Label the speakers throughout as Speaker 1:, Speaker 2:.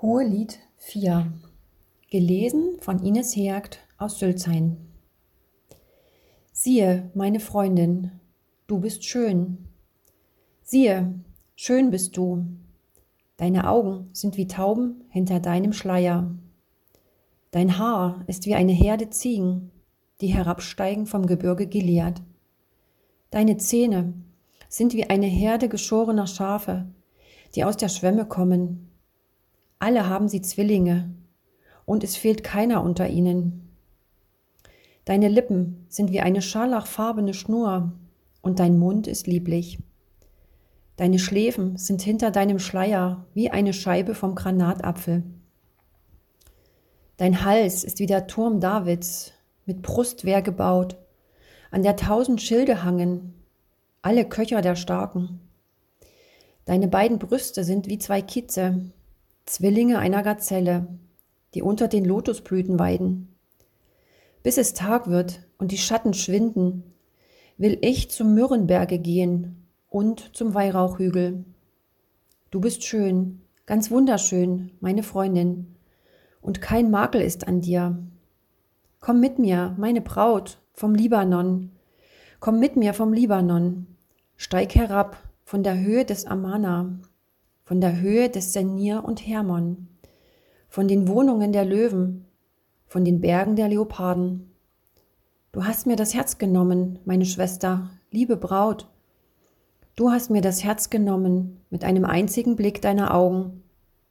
Speaker 1: Hohelied 4 Gelesen von Ines Hergt aus Sülzheim Siehe, meine Freundin, du bist schön. Siehe, schön bist du. Deine Augen sind wie Tauben hinter deinem Schleier. Dein Haar ist wie eine Herde Ziegen, die herabsteigen vom Gebirge Gilead. Deine Zähne sind wie eine Herde geschorener Schafe, die aus der Schwemme kommen alle haben sie Zwillinge, und es fehlt keiner unter ihnen. Deine Lippen sind wie eine scharlachfarbene Schnur, und dein Mund ist lieblich. Deine Schläfen sind hinter deinem Schleier wie eine Scheibe vom Granatapfel. Dein Hals ist wie der Turm Davids, mit Brustwehr gebaut, an der tausend Schilde hangen, alle Köcher der Starken. Deine beiden Brüste sind wie zwei Kitze, Zwillinge einer Gazelle, die unter den Lotusblüten weiden. Bis es Tag wird und die Schatten schwinden, will ich zum Myrrenberge gehen und zum Weihrauchhügel. Du bist schön, ganz wunderschön, meine Freundin, und kein Makel ist an dir. Komm mit mir, meine Braut, vom Libanon. Komm mit mir vom Libanon. Steig herab von der Höhe des Amana von der Höhe des Senir und Hermon, von den Wohnungen der Löwen, von den Bergen der Leoparden. Du hast mir das Herz genommen, meine Schwester, liebe Braut. Du hast mir das Herz genommen mit einem einzigen Blick deiner Augen,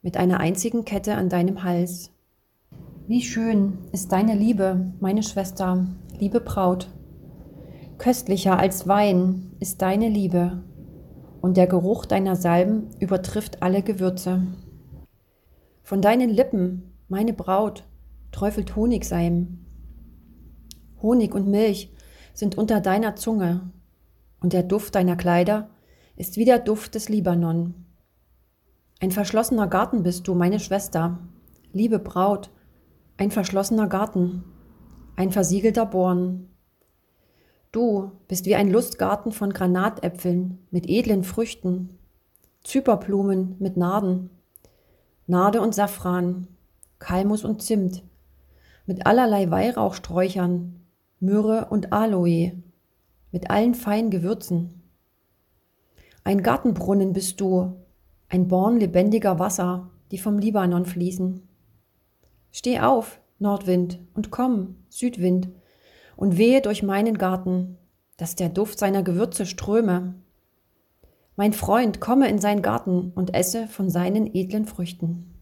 Speaker 1: mit einer einzigen Kette an deinem Hals. Wie schön ist deine Liebe, meine Schwester, liebe Braut. Köstlicher als Wein ist deine Liebe, und der Geruch deiner Salben übertrifft alle Gewürze. Von deinen Lippen, meine Braut, träufelt Honigseim. Honig und Milch sind unter deiner Zunge, und der Duft deiner Kleider ist wie der Duft des Libanon. Ein verschlossener Garten bist du, meine Schwester, liebe Braut, ein verschlossener Garten, ein versiegelter Born, Du bist wie ein Lustgarten von Granatäpfeln mit edlen Früchten, Zyperblumen mit Narden, Narde und Safran, Kalmus und Zimt, mit allerlei Weihrauchsträuchern, Myrrhe und Aloe, mit allen feinen Gewürzen. Ein Gartenbrunnen bist du, ein Born lebendiger Wasser, die vom Libanon fließen. Steh auf, Nordwind, und komm, Südwind, und wehe durch meinen Garten, dass der Duft seiner Gewürze ströme. Mein Freund, komme in seinen Garten und esse von seinen edlen Früchten.